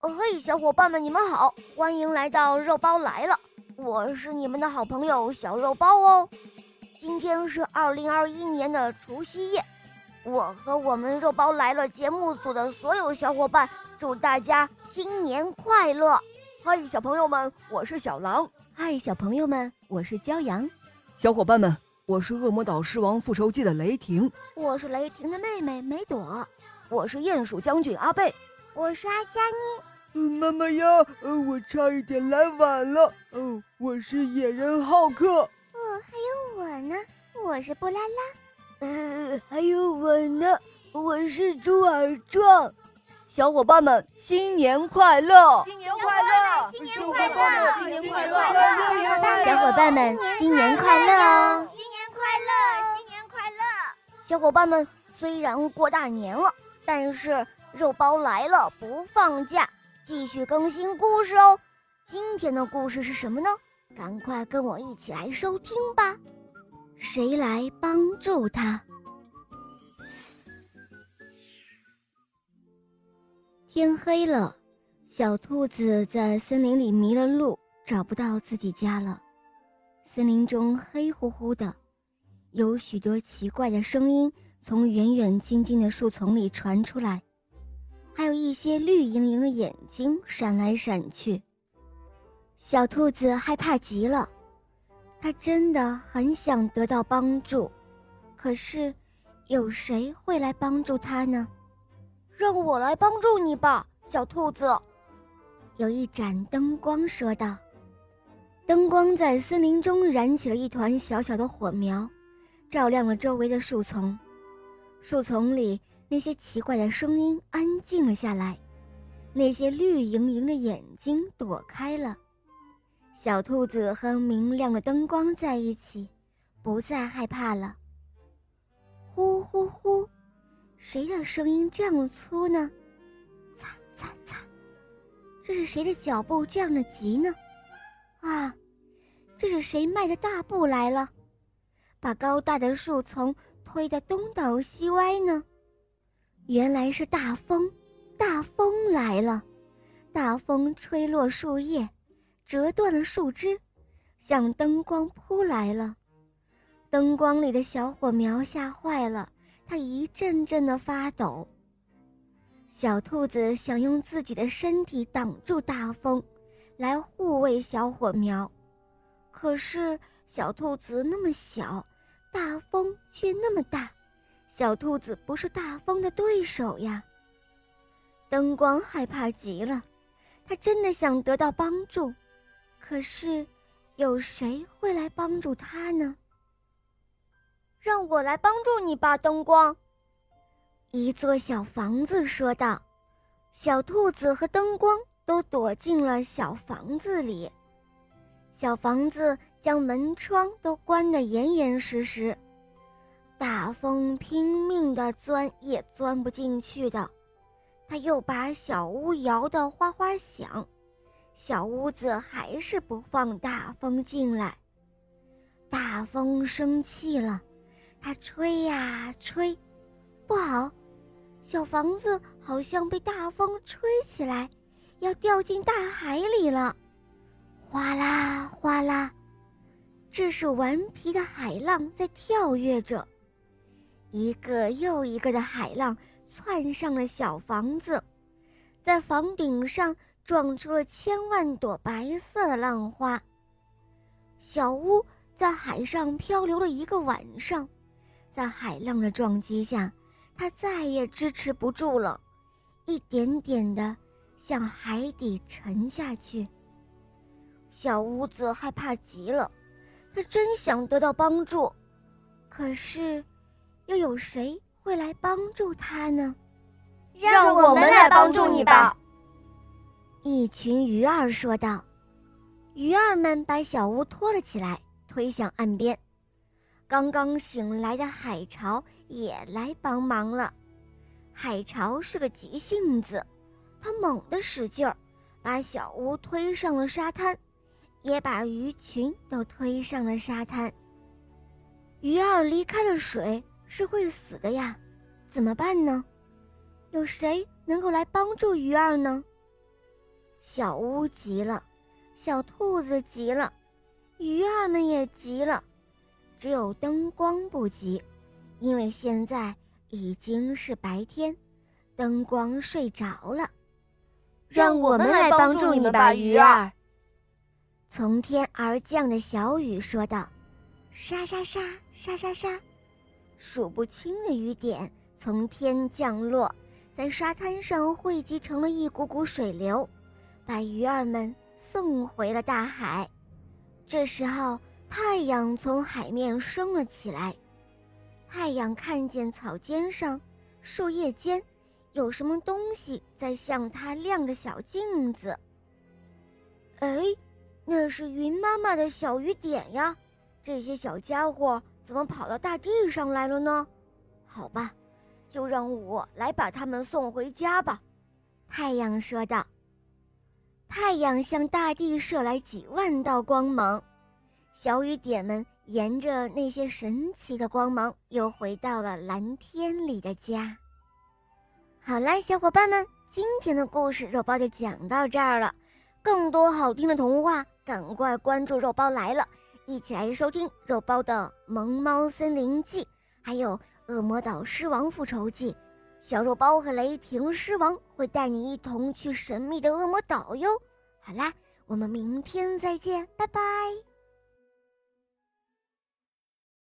嘿，小伙伴们，你们好，欢迎来到肉包来了，我是你们的好朋友小肉包哦。今天是二零二一年的除夕夜，我和我们肉包来了节目组的所有小伙伴，祝大家新年快乐！嗨，小朋友们，我是小狼。嗨，小朋友们，我是骄阳。小伙伴们，我是恶魔岛狮王复仇记的雷霆。我是雷霆的妹妹梅朵。我是鼹鼠将军阿贝。我是阿佳妮。嗯，妈妈呀，呃，我差一点来晚了。哦，我是野人浩克。哦，还有我呢，我是布拉拉。呃，还有我呢，我是猪耳壮。小伙伴们，新年快乐！新年快乐！新年快乐！新年快乐！小伙伴们，新年快乐哦！新年快乐！新年快乐！小伙伴们，虽然过大年了，但是肉包来了不放假，继续更新故事哦。今天的故事是什么呢？赶快跟我一起来收听吧。谁来帮助他？天黑了，小兔子在森林里迷了路，找不到自己家了。森林中黑乎乎的，有许多奇怪的声音从远远近近的树丛里传出来，还有一些绿莹莹的眼睛闪来闪去。小兔子害怕极了，它真的很想得到帮助，可是有谁会来帮助它呢？让我来帮助你吧，小兔子。有一盏灯光说道：“灯光在森林中燃起了一团小小的火苗，照亮了周围的树丛。树丛里那些奇怪的声音安静了下来，那些绿莹莹的眼睛躲开了。小兔子和明亮的灯光在一起，不再害怕了。呼呼呼。”谁的声音这样粗呢？擦擦擦！这是谁的脚步这样的急呢？啊，这是谁迈着大步来了，把高大的树丛推得东倒西歪呢？原来是大风，大风来了！大风吹落树叶，折断了树枝，向灯光扑来了。灯光里的小火苗吓坏了。它一阵阵的发抖。小兔子想用自己的身体挡住大风，来护卫小火苗，可是小兔子那么小，大风却那么大，小兔子不是大风的对手呀。灯光害怕极了，它真的想得到帮助，可是有谁会来帮助它呢？让我来帮助你吧，灯光。一座小房子说道：“小兔子和灯光都躲进了小房子里。小房子将门窗都关得严严实实，大风拼命地钻也钻不进去的。他又把小屋摇得哗哗响，小屋子还是不放大风进来。大风生气了。”它吹呀吹，不好，小房子好像被大风吹起来，要掉进大海里了。哗啦哗啦，这是顽皮的海浪在跳跃着，一个又一个的海浪窜上了小房子，在房顶上撞出了千万朵白色的浪花。小屋在海上漂流了一个晚上。在海浪的撞击下，它再也支持不住了，一点点的向海底沉下去。小屋子害怕极了，它真想得到帮助，可是又有谁会来帮助他呢？让我们来帮助你吧！一群鱼儿说道。鱼儿们把小屋拖了起来，推向岸边。刚刚醒来的海潮也来帮忙了。海潮是个急性子，他猛地使劲儿，把小屋推上了沙滩，也把鱼群都推上了沙滩。鱼儿离开了水是会死的呀，怎么办呢？有谁能够来帮助鱼儿呢？小乌急了，小兔子急了，鱼儿们也急了，只有灯光不急，因为现在已经是白天，灯光睡着了。让我们来帮助你吧，鱼儿。从天而降的小雨说道：“沙沙沙，沙沙沙，数不清的雨点从天降落，在沙滩上汇集成了一股股水流，把鱼儿们送回了大海。这时候，太阳从海面升了起来。太阳看见草尖上、树叶间。”有什么东西在向他亮着小镜子？哎，那是云妈妈的小雨点呀！这些小家伙怎么跑到大地上来了呢？好吧，就让我来把他们送回家吧。”太阳说道。太阳向大地射来几万道光芒，小雨点们沿着那些神奇的光芒，又回到了蓝天里的家。好啦，小伙伴们，今天的故事肉包就讲到这儿了。更多好听的童话，赶快关注肉包来了，一起来收听肉包的《萌猫森林记》，还有《恶魔岛狮王复仇记》。小肉包和雷霆狮王会带你一同去神秘的恶魔岛哟。好啦，我们明天再见，拜拜。